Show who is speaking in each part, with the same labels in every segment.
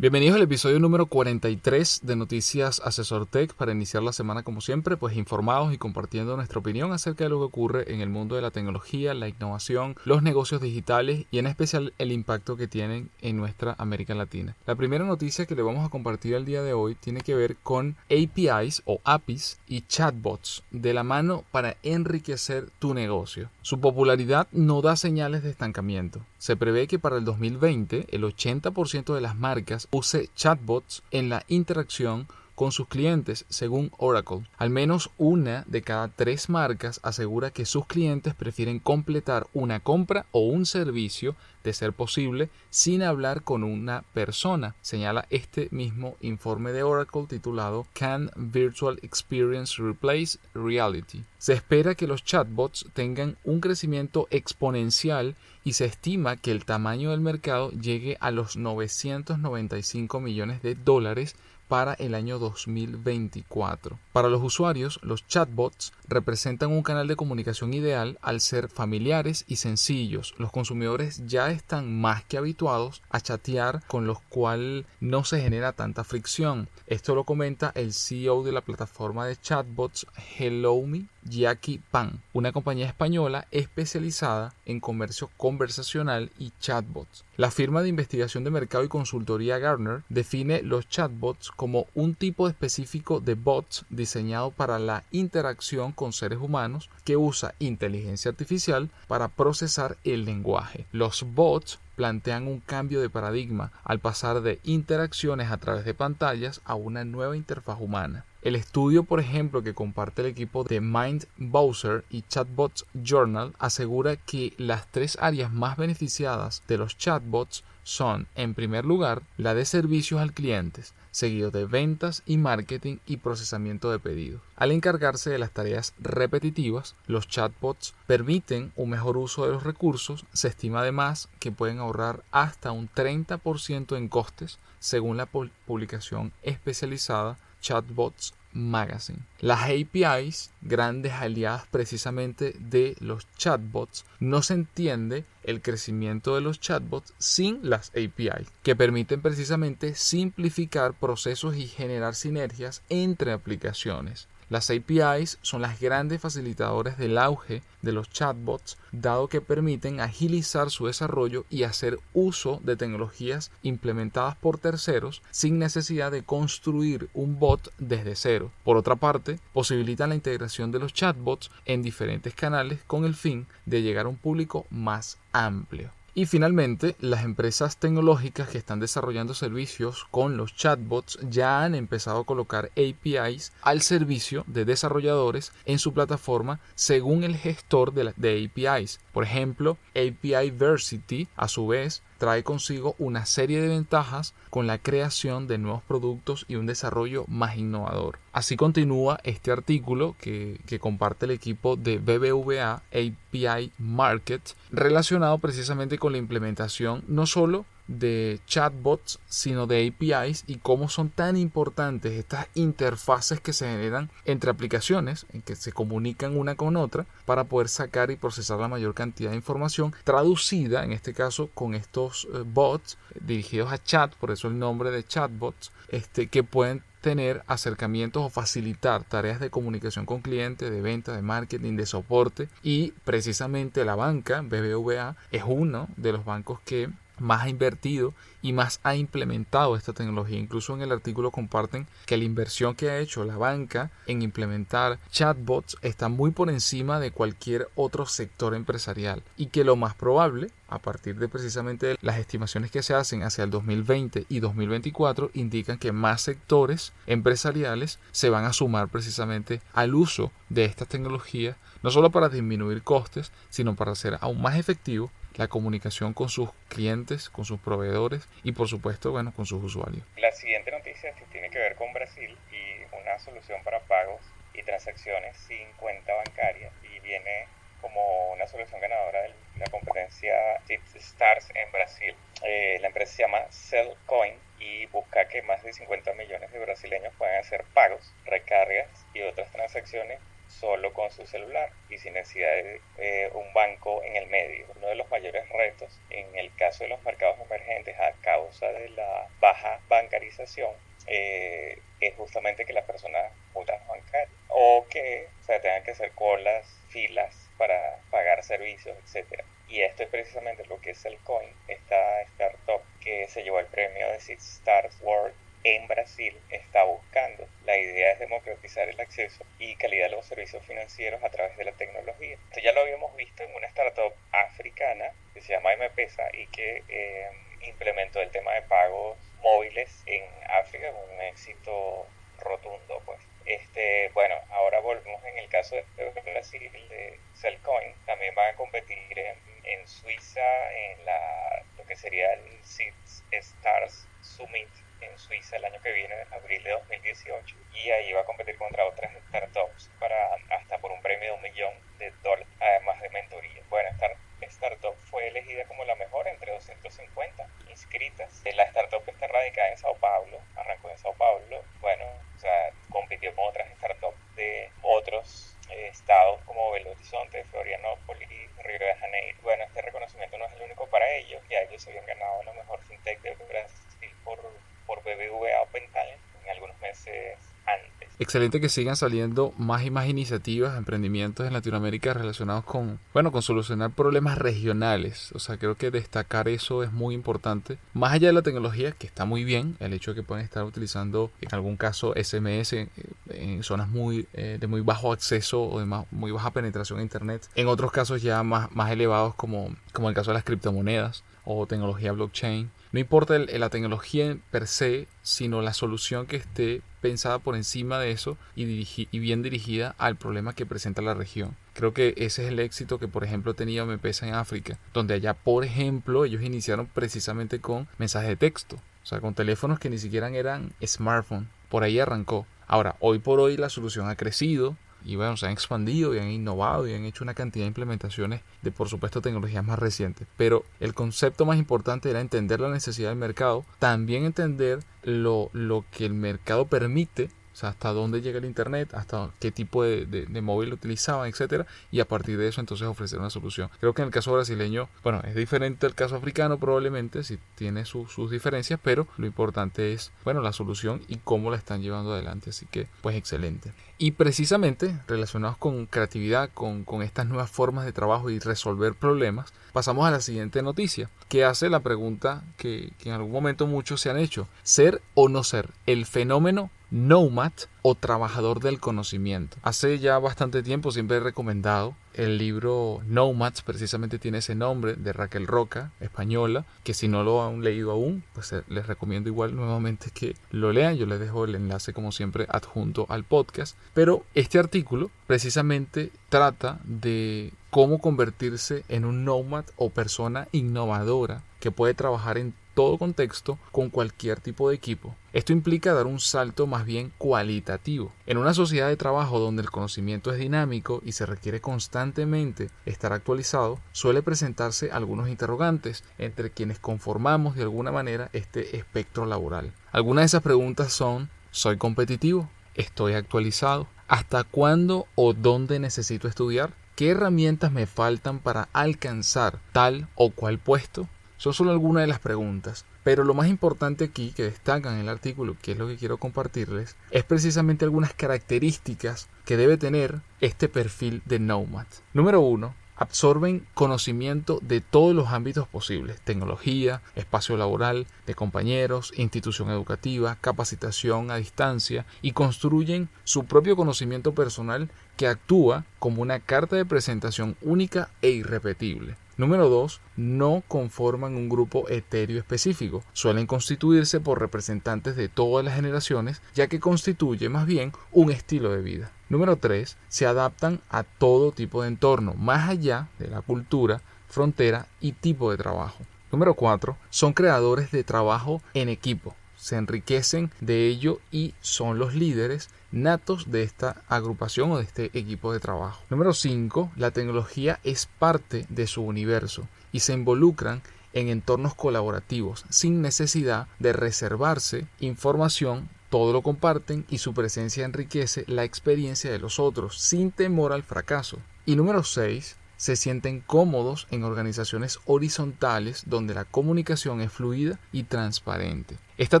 Speaker 1: Bienvenidos al episodio número 43 de Noticias Asesor Tech para iniciar la semana como siempre, pues informados y compartiendo nuestra opinión acerca de lo que ocurre en el mundo de la tecnología, la innovación, los negocios digitales y en especial el impacto que tienen en nuestra América Latina. La primera noticia que le vamos a compartir el día de hoy tiene que ver con APIs o APIs y chatbots de la mano para enriquecer tu negocio. Su popularidad no da señales de estancamiento. Se prevé que para el 2020 el 80% de las marcas use chatbots en la interacción con sus clientes, según Oracle. Al menos una de cada tres marcas asegura que sus clientes prefieren completar una compra o un servicio, de ser posible, sin hablar con una persona, señala este mismo informe de Oracle titulado Can Virtual Experience Replace Reality? Se espera que los chatbots tengan un crecimiento exponencial y se estima que el tamaño del mercado llegue a los 995 millones de dólares para el año 2024. Para los usuarios, los chatbots representan un canal de comunicación ideal al ser familiares y sencillos. Los consumidores ya están más que habituados a chatear con los cuales no se genera tanta fricción. Esto lo comenta el CEO de la plataforma de chatbots HelloMe, Jackie Pan, una compañía española especializada en comercio conversacional y chatbots. La firma de investigación de mercado y consultoría Gartner define los chatbots como un tipo específico de bots diseñado para la interacción con seres humanos que usa inteligencia artificial para procesar el lenguaje. Los bots plantean un cambio de paradigma al pasar de interacciones a través de pantallas a una nueva interfaz humana. El estudio, por ejemplo, que comparte el equipo de Mind Bowser y Chatbots Journal asegura que las tres áreas más beneficiadas de los chatbots son, en primer lugar, la de servicios al cliente, seguido de ventas y marketing y procesamiento de pedidos. Al encargarse de las tareas repetitivas, los chatbots permiten un mejor uso de los recursos. Se estima además que pueden ahorrar hasta un 30% en costes, según la publicación especializada Chatbots Magazine. Las APIs, grandes aliadas precisamente de los chatbots, no se entiende el crecimiento de los chatbots sin las APIs, que permiten precisamente simplificar procesos y generar sinergias entre aplicaciones. Las APIs son las grandes facilitadores del auge de los chatbots, dado que permiten agilizar su desarrollo y hacer uso de tecnologías implementadas por terceros sin necesidad de construir un bot desde cero. Por otra parte, posibilitan la integración de los chatbots en diferentes canales con el fin de llegar a un público más amplio. Y finalmente, las empresas tecnológicas que están desarrollando servicios con los chatbots ya han empezado a colocar APIs al servicio de desarrolladores en su plataforma según el gestor de, APIs. Por ejemplo, API Versity, a su vez, trae consigo una serie de ventajas con la creación de nuevos productos y un desarrollo más innovador. Así continúa este artículo que, comparte el equipo de BBVA API Market relacionado precisamente con la implementación no solo de chatbots, sino de APIs y cómo son tan importantes estas interfaces que se generan entre aplicaciones en que se comunican una con otra para poder sacar y procesar la mayor cantidad de información traducida, en este caso, con estos eh, bots dirigidos a chat, por eso el nombre de chatbots, este, que pueden tener acercamientos o facilitar tareas de comunicación con clientes, de venta, de marketing, de soporte. Y precisamente la banca BBVA es uno de los bancos que más ha invertido y más ha implementado esta tecnología. Incluso en el artículo comparten que la inversión que ha hecho la banca en implementar chatbots está muy por encima de cualquier otro sector empresarial y que lo más probable, a partir de precisamente las estimaciones que se hacen hacia el 2020 y 2024, indican que más sectores empresariales se van a sumar precisamente al uso de estas tecnologías, no solo para disminuir costes, sino para ser aún más efectivo la comunicación con sus clientes, con sus proveedores y por supuesto, bueno, con sus usuarios.
Speaker 2: La siguiente noticia tiene que ver con Brasil y una solución para pagos y transacciones sin cuenta bancaria y viene como una solución ganadora de la competencia Stars en Brasil. Eh, la empresa se llama Cellcoin y busca que más de 50 millones de brasileños puedan hacer pagos, recargas y otras transacciones solo con su celular y sin necesidad de eh, un banco en el medio. Uno de los mayores retos en el caso de los mercados emergentes a causa de la baja bancarización eh, es justamente que las personas muchas bancarias o que se tengan que hacer colas, filas para pagar servicios, etcétera. Y esto es precisamente lo que es el coin, esta startup que se llevó el premio de Six Stars World en Brasil está buscando. La idea es democratizar el acceso y calidad de los servicios financieros a través de la tecnología. Esto ya lo habíamos visto en una startup africana que se llama MPesa y que eh, implementó el tema de pagos móviles en África con un éxito rotundo. Pues. Este, bueno, ahora volvemos en el caso de Brasil de Cellcoin. También van a competir en, en Suiza en la, lo que sería el Six Stars Summit en Suiza el año que viene, en abril de 2018, y ahí va a competir contra otras startups para hasta por un premio de un millón de dólares, además de mentoría. Bueno, esta startup fue elegida como la mejor entre 250 inscritas. La startup está radicada en Sao Paulo, arrancó en Sao Paulo, bueno, o sea, compitió con otras startups de otros eh, estados como Belo Horizonte, Florianópolis, Río de Janeiro. Bueno, este reconocimiento no es el único para ellos, ya ellos habían ganado la mejor fintech de Brasil por por BBVA Open Talent en algunos meses antes.
Speaker 1: Excelente que sigan saliendo más y más iniciativas, emprendimientos en Latinoamérica relacionados con, bueno, con solucionar problemas regionales. O sea, creo que destacar eso es muy importante. Más allá de la tecnología, que está muy bien, el hecho de que pueden estar utilizando en algún caso SMS en, zonas muy, eh, de muy bajo acceso o de muy baja penetración a Internet. En otros casos ya más, más elevados como, como el caso de las criptomonedas o tecnología blockchain no importa la tecnología per se, sino la solución que esté pensada por encima de eso y, y, bien dirigida al problema que presenta la región. Creo que ese es el éxito que, por ejemplo, tenía M-Pesa en África, donde allá, por ejemplo, ellos iniciaron precisamente con mensajes de texto, o sea, con teléfonos que ni siquiera eran smartphone. Por ahí arrancó. Ahora, hoy por hoy la solución ha crecido, y bueno, se han expandido y han innovado y han hecho una cantidad de implementaciones de, por supuesto, tecnologías más recientes. Pero el concepto más importante era entender la necesidad del mercado, también entender lo, lo que el mercado permite sea, hasta dónde llega el Internet, hasta qué tipo de, móvil utilizaban, etcétera, y a partir de eso entonces ofrecer una solución. Creo que en el caso brasileño, bueno, es diferente al caso africano probablemente, si tiene sus diferencias, pero lo importante es, bueno, la solución y cómo la están llevando adelante, así que, pues excelente. Y precisamente relacionados con creatividad, con, con estas nuevas formas de trabajo y resolver problemas, pasamos a la siguiente noticia, que hace la pregunta que, que en algún momento muchos se han hecho, ser o no ser, el fenómeno nomad o trabajador del conocimiento. Hace ya bastante tiempo siempre he recomendado el libro Nomads, precisamente tiene ese nombre de Raquel Roca, española, que si no lo han leído aún, pues eh, les recomiendo igual nuevamente que lo lean. Yo les dejo el enlace como siempre adjunto al podcast. Pero este artículo precisamente trata de cómo convertirse en un nomad o persona innovadora que puede trabajar en todo contexto con cualquier tipo de equipo. Esto implica dar un salto más bien cualitativo. En una sociedad de trabajo donde el conocimiento es dinámico y se requiere constantemente estar actualizado, suele presentarse algunos interrogantes entre quienes conformamos de alguna manera este espectro laboral. Algunas de esas preguntas son ¿soy competitivo? ¿Estoy actualizado? ¿Hasta cuándo o dónde necesito estudiar? ¿Qué herramientas me faltan para alcanzar tal o cual puesto? Son solo algunas de las preguntas, pero lo más importante aquí que destacan en el artículo, que es lo que quiero compartirles, es precisamente algunas características que debe tener este perfil de Nomad. Número uno, absorben conocimiento de todos los ámbitos posibles, tecnología, espacio laboral, de compañeros, institución educativa, capacitación a distancia y construyen su propio conocimiento personal que actúa como una carta de presentación única e irrepetible. Número 2. No conforman un grupo etéreo específico. Suelen constituirse por representantes de todas las generaciones, ya que constituye más bien un estilo de vida. Número 3. Se adaptan a todo tipo de entorno, más allá de la cultura, frontera y tipo de trabajo. Número 4. Son creadores de trabajo en equipo. Se enriquecen de ello y son los líderes natos de esta agrupación o de este equipo de trabajo. Número 5. La tecnología es parte de su universo y se involucran en entornos colaborativos sin necesidad de reservarse información todo lo comparten y su presencia enriquece la experiencia de los otros sin temor al fracaso. Y número 6, se sienten cómodos en organizaciones horizontales donde la comunicación es fluida y transparente. Esta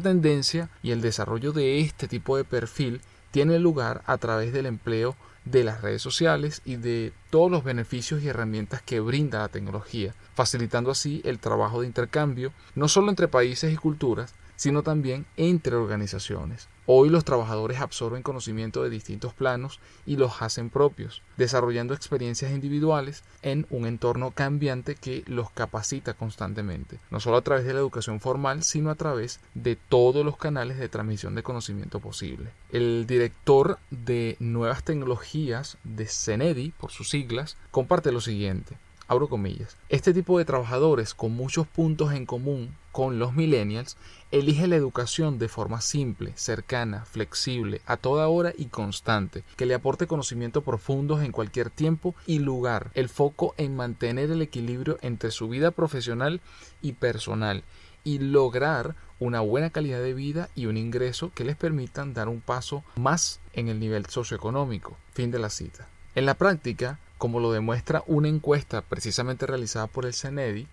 Speaker 1: tendencia y el desarrollo de este tipo de perfil tiene lugar a través del empleo de las redes sociales y de todos los beneficios y herramientas que brinda la tecnología, facilitando así el trabajo de intercambio no solo entre países y culturas, sino también entre organizaciones. Hoy los trabajadores absorben conocimiento de distintos planos y los hacen propios, desarrollando experiencias individuales en un entorno cambiante que los capacita constantemente, no solo a través de la educación formal, sino a través de todos los canales de transmisión de conocimiento posible. El director de nuevas tecnologías de CENEDI, por sus siglas, comparte lo siguiente. Abro comillas. Este tipo de trabajadores con muchos puntos en común con los millennials elige la educación de forma simple, cercana, flexible, a toda hora y constante, que le aporte conocimiento profundos en cualquier tiempo y lugar, el foco en mantener el equilibrio entre su vida profesional y personal y lograr una buena calidad de vida y un ingreso que les permitan dar un paso más en el nivel socioeconómico. Fin de la cita. En la práctica, como lo demuestra una encuesta precisamente realizada por el CENEDI,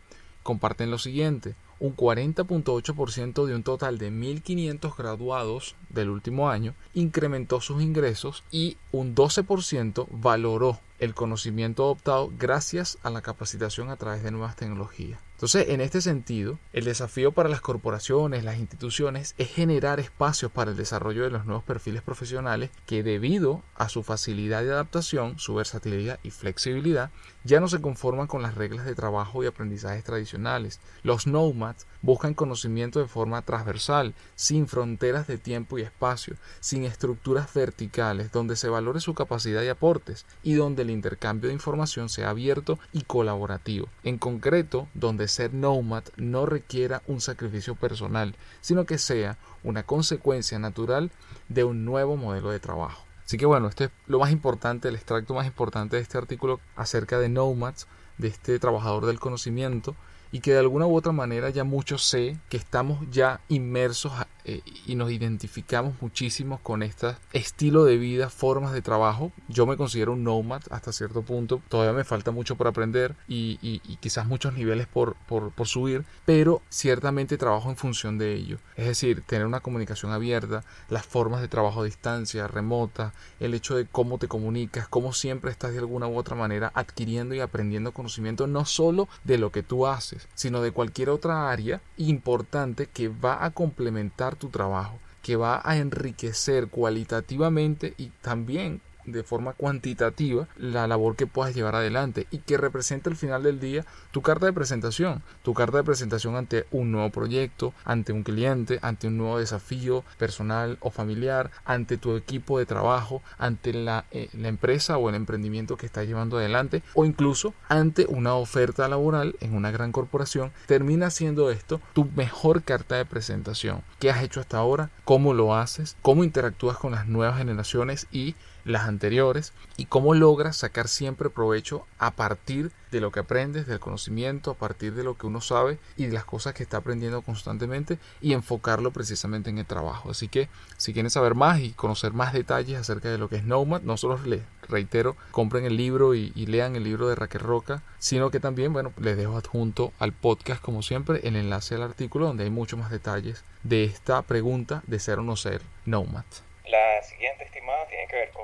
Speaker 1: comparten lo siguiente. Un 40.8% de un total de 1.500 graduados del último año incrementó sus ingresos y un 12% valoró el conocimiento adoptado gracias a la capacitación a través de nuevas tecnologías. Entonces, en este sentido, el desafío para las corporaciones, las instituciones, es generar espacios para el desarrollo de los nuevos perfiles profesionales que debido a su facilidad de adaptación, su versatilidad y flexibilidad, ya no se conforman con las reglas de trabajo y aprendizajes tradicionales. Los nomads buscan conocimiento de forma transversal, sin fronteras de tiempo y espacio, sin estructuras verticales, donde se valore su capacidad y aportes y donde el intercambio de información sea abierto y colaborativo. En concreto, donde ser nomad no requiera un sacrificio personal, sino que sea una consecuencia natural de un nuevo modelo de trabajo. Así que bueno, este es lo más importante, el extracto más importante de este artículo acerca de nomads, de este trabajador del conocimiento, y que de alguna u otra manera ya muchos sé que estamos ya inmersos eh, y nos identificamos muchísimo con este estilo de vida, formas de trabajo. Yo me considero un nomad hasta cierto punto. Todavía me falta mucho por aprender y, quizás muchos niveles por, por, por, subir, pero ciertamente trabajo en función de ello. Es decir, tener una comunicación abierta, las formas de trabajo a distancia, remota, el hecho de cómo te comunicas, cómo siempre estás de alguna u otra manera adquiriendo y aprendiendo conocimiento no solo de lo que tú haces, sino de cualquier otra área importante que va a complementar tu trabajo, que va a enriquecer cualitativamente y también de forma cuantitativa la labor que puedas llevar adelante y que represente al final del día tu carta de presentación, tu carta de presentación ante un nuevo proyecto, ante un cliente, ante un nuevo desafío personal o familiar, ante tu equipo de trabajo, ante la, eh, la empresa o el emprendimiento que estás llevando adelante o incluso ante una oferta laboral en una gran corporación, termina siendo esto tu mejor carta de presentación. ¿Qué has hecho hasta ahora? ¿Cómo lo haces? ¿Cómo interactúas con las nuevas generaciones y las anteriores y cómo logras sacar siempre provecho a partir de lo que aprendes, del conocimiento, a partir de lo que uno sabe y de las cosas que está aprendiendo constantemente y enfocarlo precisamente en el trabajo. Así que si quieren saber más y conocer más detalles acerca de lo que es Nomad, no solo les reitero, compren el libro y, lean el libro de Raquel Roca, sino que también, bueno, les dejo adjunto al podcast como siempre el enlace al artículo donde hay muchos más detalles de esta pregunta de ser o no ser Nomad.
Speaker 2: La siguiente estimada tiene que ver con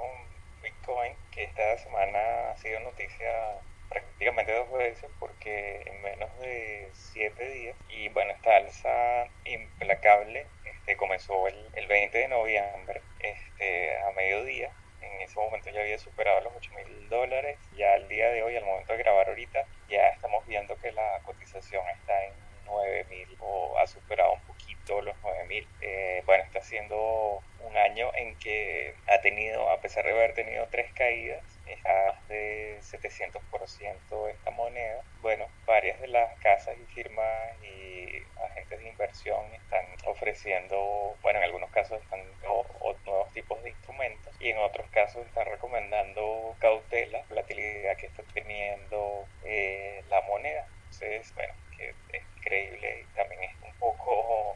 Speaker 2: Bitcoin, que esta semana ha sido noticia prácticamente dos veces porque en menos de siete días y bueno esta alza implacable este, comenzó el, el 20 de noviembre este, a mediodía. En ese momento ya había superado los 8 mil dólares. Ya al día de hoy al momento de grabar ahorita ya estamos viendo que la cotización está en 9 mil o ha superado un poquito los 9 mil eh, bueno está siendo un año en que ha tenido, a pesar de haber tenido tres caídas, está de 700% esta moneda. Bueno, varias de las casas y firmas y agentes de inversión están ofreciendo, bueno, en algunos casos están nuevos tipos de instrumentos y en otros casos están recomendando cautela, la utilidad que está teniendo eh, la moneda. Entonces, bueno, que es increíble y también es poco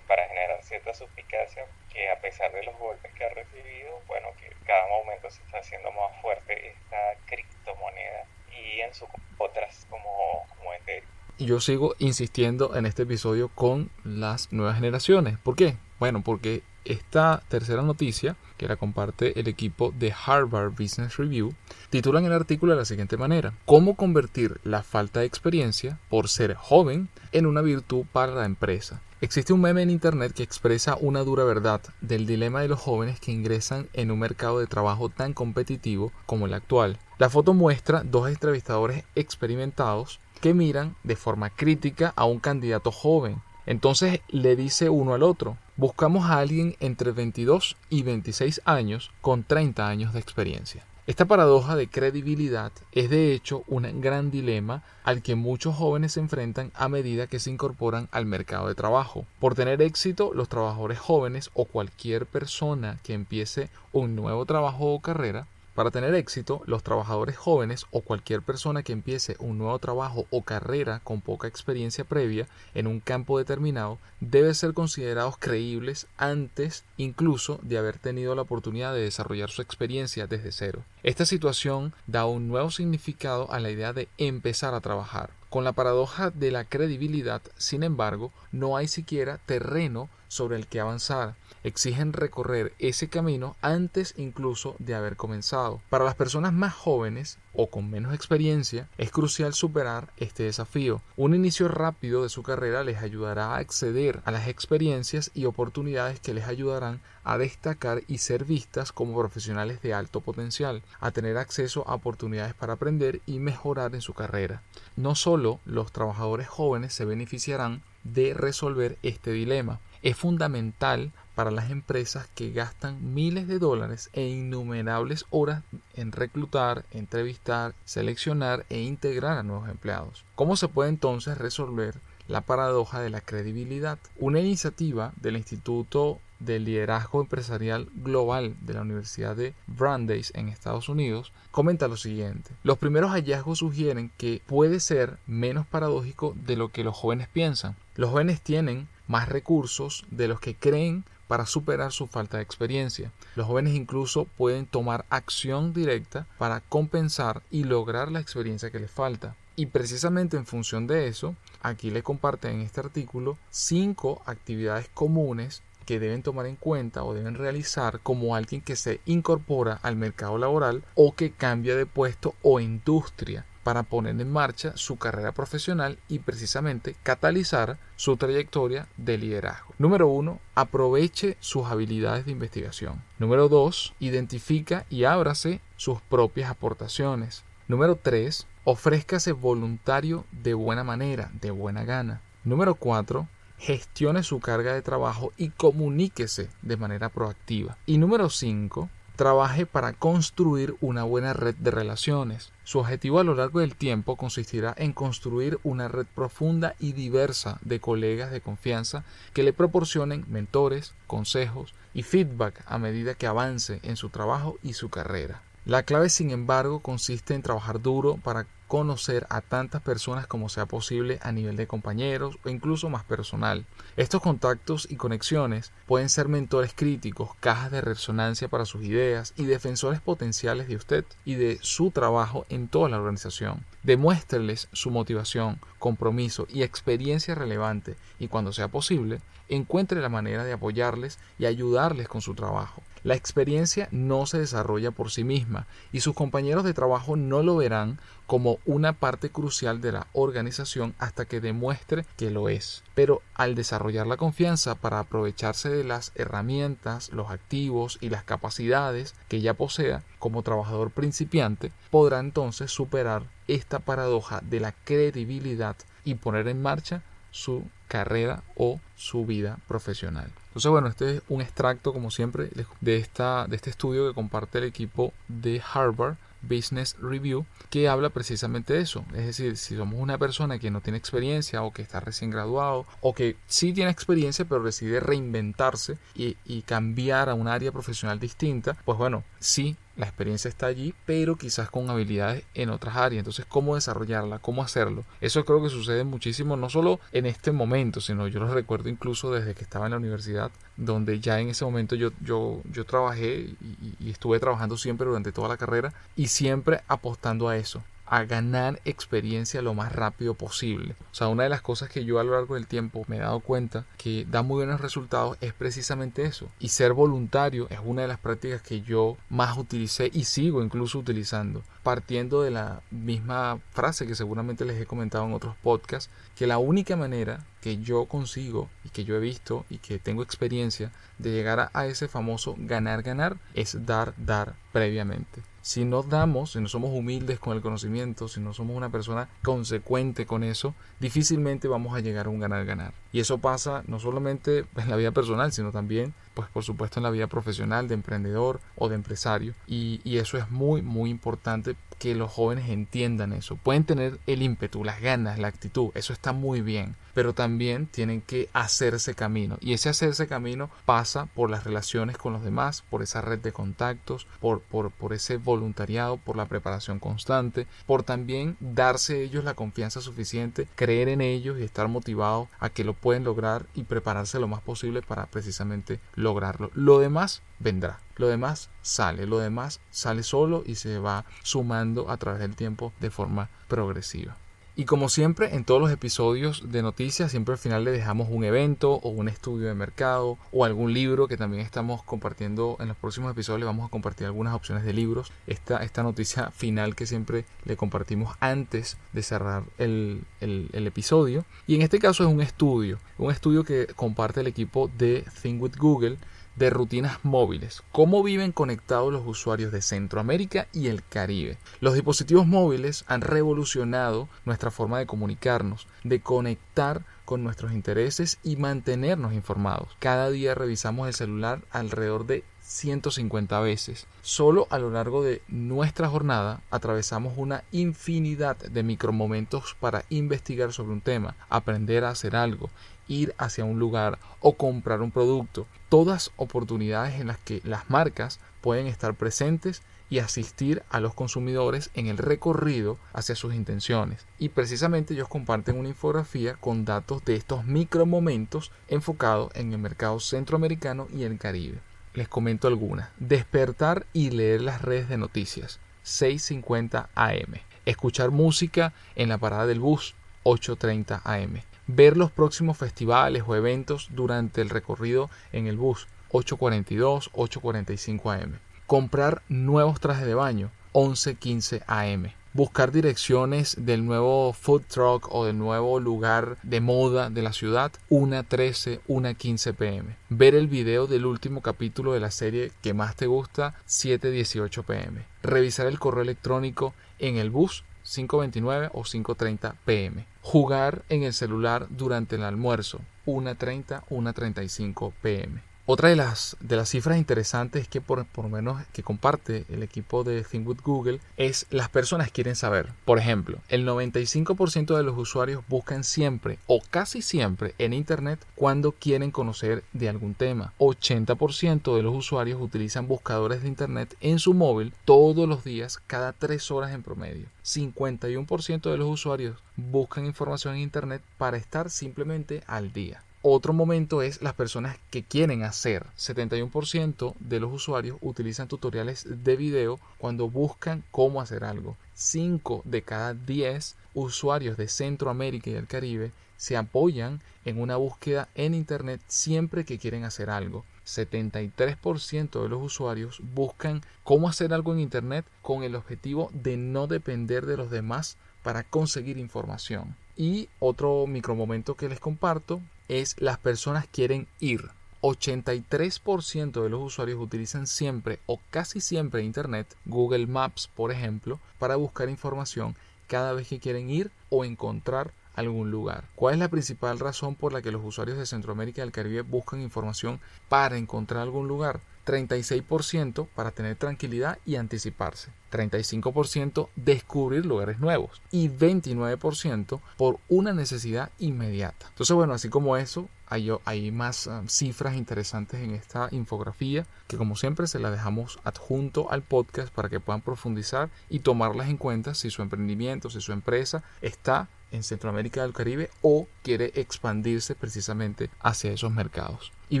Speaker 2: para generar cierta suspicacia que a pesar de los golpes que ha recibido, bueno, que cada momento se está haciendo más fuerte esta criptomoneda y en sus otras como, como Ethereum.
Speaker 1: Yo sigo insistiendo en este episodio con las nuevas generaciones. ¿Por qué? Bueno, porque esta tercera noticia, que la comparte el equipo de Harvard Business Review, titulan el artículo de la siguiente manera, ¿Cómo convertir la falta de experiencia por ser joven en una virtud para la empresa? Existe un meme en Internet que expresa una dura verdad del dilema de los jóvenes que ingresan en un mercado de trabajo tan competitivo como el actual. La foto muestra dos entrevistadores experimentados que miran de forma crítica a un candidato joven. Entonces le dice uno al otro, buscamos a alguien entre 22 y 26 años con 30 años de experiencia. Esta paradoja de credibilidad es de hecho un gran dilema al que muchos jóvenes se enfrentan a medida que se incorporan al mercado de trabajo. Por tener éxito, los trabajadores jóvenes o cualquier persona que empiece un nuevo trabajo o carrera para tener éxito, los trabajadores jóvenes o cualquier persona que empiece un nuevo trabajo o carrera con poca experiencia previa en un campo determinado debe ser considerados creíbles antes incluso de haber tenido la oportunidad de desarrollar su experiencia desde cero. Esta situación da un nuevo significado a la idea de empezar a trabajar. Con la paradoja de la credibilidad, sin embargo, no hay siquiera terreno sobre el que avanzar exigen recorrer ese camino antes incluso de haber comenzado. Para las personas más jóvenes o con menos experiencia, es crucial superar este desafío. Un inicio rápido de su carrera les ayudará a acceder a las experiencias y oportunidades que les ayudarán a destacar y ser vistas como profesionales de alto potencial, a tener acceso a oportunidades para aprender y mejorar en su carrera. No solo los trabajadores jóvenes se beneficiarán de resolver este dilema, es fundamental para las empresas que gastan miles de dólares e innumerables horas en reclutar, entrevistar, seleccionar e integrar a nuevos empleados. ¿Cómo se puede entonces resolver la paradoja de la credibilidad? Una iniciativa del Instituto de Liderazgo Empresarial Global de la Universidad de Brandeis en Estados Unidos comenta lo siguiente. Los primeros hallazgos sugieren que puede ser menos paradójico de lo que los jóvenes piensan. Los jóvenes tienen más recursos de los que creen para superar su falta de experiencia. Los jóvenes incluso pueden tomar acción directa para compensar y lograr la experiencia que les falta. Y precisamente en función de eso, aquí le comparten en este artículo cinco actividades comunes que deben tomar en cuenta o deben realizar como alguien que se incorpora al mercado laboral o que cambia de puesto o industria para poner en marcha su carrera profesional y precisamente catalizar su trayectoria de liderazgo. Número 1. Aproveche sus habilidades de investigación. Número 2. Identifica y ábrase sus propias aportaciones. Número 3. Ofrézcase voluntario de buena manera, de buena gana. Número 4. Gestione su carga de trabajo y comuníquese de manera proactiva. Y número 5 trabaje para construir una buena red de relaciones. Su objetivo a lo largo del tiempo consistirá en construir una red profunda y diversa de colegas de confianza que le proporcionen mentores, consejos y feedback a medida que avance en su trabajo y su carrera. La clave, sin embargo, consiste en trabajar duro para conocer a tantas personas como sea posible a nivel de compañeros o incluso más personal. Estos contactos y conexiones pueden ser mentores críticos, cajas de resonancia para sus ideas y defensores potenciales de usted y de su trabajo en toda la organización. Demuéstreles su motivación, compromiso y experiencia relevante y cuando sea posible, encuentre la manera de apoyarles y ayudarles con su trabajo. La experiencia no se desarrolla por sí misma y sus compañeros de trabajo no lo verán como una parte crucial de la organización hasta que demuestre que lo es. Pero al desarrollar la confianza para aprovecharse de las herramientas, los activos y las capacidades que ya posea como trabajador principiante, podrá entonces superar esta paradoja de la credibilidad y poner en marcha su carrera o su vida profesional. Entonces, bueno, este es un extracto, como siempre, de, esta, de este estudio que comparte el equipo de Harvard Business Review que habla precisamente de eso. Es decir, si somos una persona que no tiene experiencia o que está recién graduado o que sí tiene experiencia pero decide reinventarse y, y cambiar a un área profesional distinta, pues bueno, sí la experiencia está allí, pero quizás con habilidades en otras áreas. Entonces, ¿cómo desarrollarla? ¿Cómo hacerlo? Eso creo que sucede muchísimo, no solo en este momento, sino yo lo recuerdo incluso desde que estaba en la universidad, donde ya en ese momento yo, yo, yo trabajé y estuve trabajando siempre durante toda la carrera y siempre apostando a eso a ganar experiencia lo más rápido posible. O sea, una de las cosas que yo a lo largo del tiempo me he dado cuenta que da muy buenos resultados es precisamente eso. Y ser voluntario es una de las prácticas que yo más utilicé y sigo incluso utilizando. Partiendo de la misma frase que seguramente les he comentado en otros podcasts, que la única manera que yo consigo y que yo he visto y que tengo experiencia de llegar a, ese famoso ganar ganar es dar dar previamente si no damos, si no somos humildes con el conocimiento, si no somos una persona consecuente con eso, difícilmente vamos a llegar a un ganar-ganar. Y eso pasa no solamente en la vida personal, sino también, pues por supuesto, en la vida profesional de emprendedor o de empresario. Y, y eso es muy, muy importante que los jóvenes entiendan eso. Pueden tener el ímpetu, las ganas, la actitud, eso está muy bien, pero también tienen que hacerse camino. Y ese hacerse camino pasa por las relaciones con los demás, por esa red de contactos, por, por, por ese voluntariado, por la preparación constante, por también darse ellos la confianza suficiente, creer en ellos y estar motivados a que lo pueden lograr y prepararse lo más posible para precisamente lograrlo. Lo demás vendrá. Lo demás sale, lo demás sale solo y se va sumando a través del tiempo de forma progresiva. Y como siempre, en todos los episodios de noticias, siempre al final le dejamos un evento o un estudio de mercado o algún libro que también estamos compartiendo en los próximos episodios. Le vamos a compartir algunas opciones de libros. Esta, esta noticia final que siempre le compartimos antes de cerrar el, el episodio. Y en este caso es un estudio, un estudio que comparte el equipo de Think with Google de rutinas móviles. ¿Cómo viven conectados los usuarios de Centroamérica y el Caribe? Los dispositivos móviles han revolucionado nuestra forma de comunicarnos, de conectar con nuestros intereses y mantenernos informados. Cada día revisamos el celular alrededor de 150 veces. Solo a lo largo de nuestra jornada atravesamos una infinidad de micromomentos para investigar sobre un tema, aprender a hacer algo, ir hacia un lugar o comprar un producto. Todas oportunidades en las que las marcas pueden estar presentes y asistir a los consumidores en el recorrido hacia sus intenciones. Y precisamente ellos comparten una infografía con datos de estos micromomentos enfocados en el mercado centroamericano y el Caribe. Les comento algunas. Despertar y leer las redes de noticias. 6.50 am. Escuchar música en la parada del bus. 8.30 am ver los próximos festivales o eventos durante el recorrido en el bus 8.42, 8.45 am. Comprar nuevos trajes de baño 11.15 am. Buscar direcciones del nuevo food truck o del nuevo lugar de moda de la ciudad 1.13, 1.15 pm. Ver el video del último capítulo de la serie que más te gusta 7.18 pm. Revisar el correo electrónico en el bus 5.29 o 5.30 pm. Jugar en el celular durante el almuerzo 1.30, 1.35 pm. Otra de las, de las cifras interesantes es que por, por menos que comparte el equipo de Think with Google es las personas quieren saber. Por ejemplo, el 95% de los usuarios buscan siempre o casi siempre en Internet cuando quieren conocer de algún tema. 80% de los usuarios utilizan buscadores de Internet en su móvil todos los días cada 3 horas en promedio. 51% de los usuarios buscan información en Internet para estar simplemente al día. Otro momento es las personas que quieren hacer. 71% de los usuarios utilizan tutoriales de video cuando buscan cómo hacer algo. 5 de cada 10 usuarios de Centroamérica y el Caribe se apoyan en una búsqueda en Internet siempre que quieren hacer algo. 73% de los usuarios buscan cómo hacer algo en Internet con el objetivo de no depender de los demás para conseguir información. Y otro micromomento que les comparto es las personas quieren ir. 83% de los usuarios utilizan siempre o casi siempre Internet, Google Maps por ejemplo, para buscar información cada vez que quieren ir o encontrar algún lugar. ¿Cuál es la principal razón por la que los usuarios de Centroamérica y del Caribe buscan información para encontrar algún lugar? 36% para tener tranquilidad y anticiparse, 35% descubrir lugares nuevos y 29% por una necesidad inmediata. Entonces, bueno, así como eso, hay, más ah, cifras interesantes en esta infografía que como siempre se la dejamos adjunto al podcast para que puedan profundizar y tomarlas en cuenta si su emprendimiento, si su empresa está en Centroamérica del Caribe o quiere expandirse precisamente hacia esos mercados. Y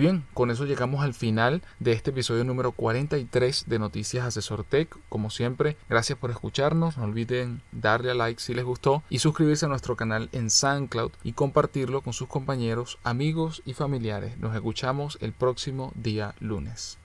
Speaker 1: bien, con eso llegamos al final de este episodio número 43 de Noticias Asesor Tech. Como siempre, gracias por escucharnos. No olviden darle a like si les gustó y suscribirse a nuestro canal en SoundCloud y compartirlo con sus compañeros, amigos y familiares. Nos escuchamos el próximo día lunes.